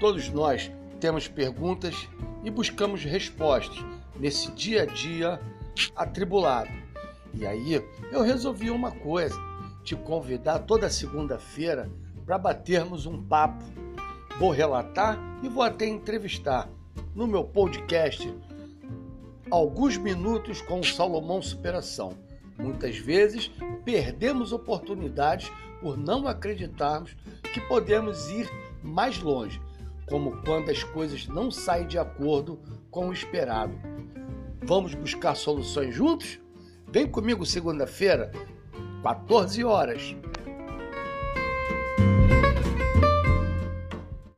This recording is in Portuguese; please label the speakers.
Speaker 1: Todos nós temos perguntas e buscamos respostas nesse dia a dia atribulado. E aí eu resolvi uma coisa: te convidar toda segunda-feira para batermos um papo. Vou relatar e vou até entrevistar no meu podcast alguns minutos com o Salomão Superação. Muitas vezes perdemos oportunidades por não acreditarmos que podemos ir mais longe, como quando as coisas não saem de acordo com o esperado. Vamos buscar soluções juntos? Vem comigo segunda-feira, 14 horas.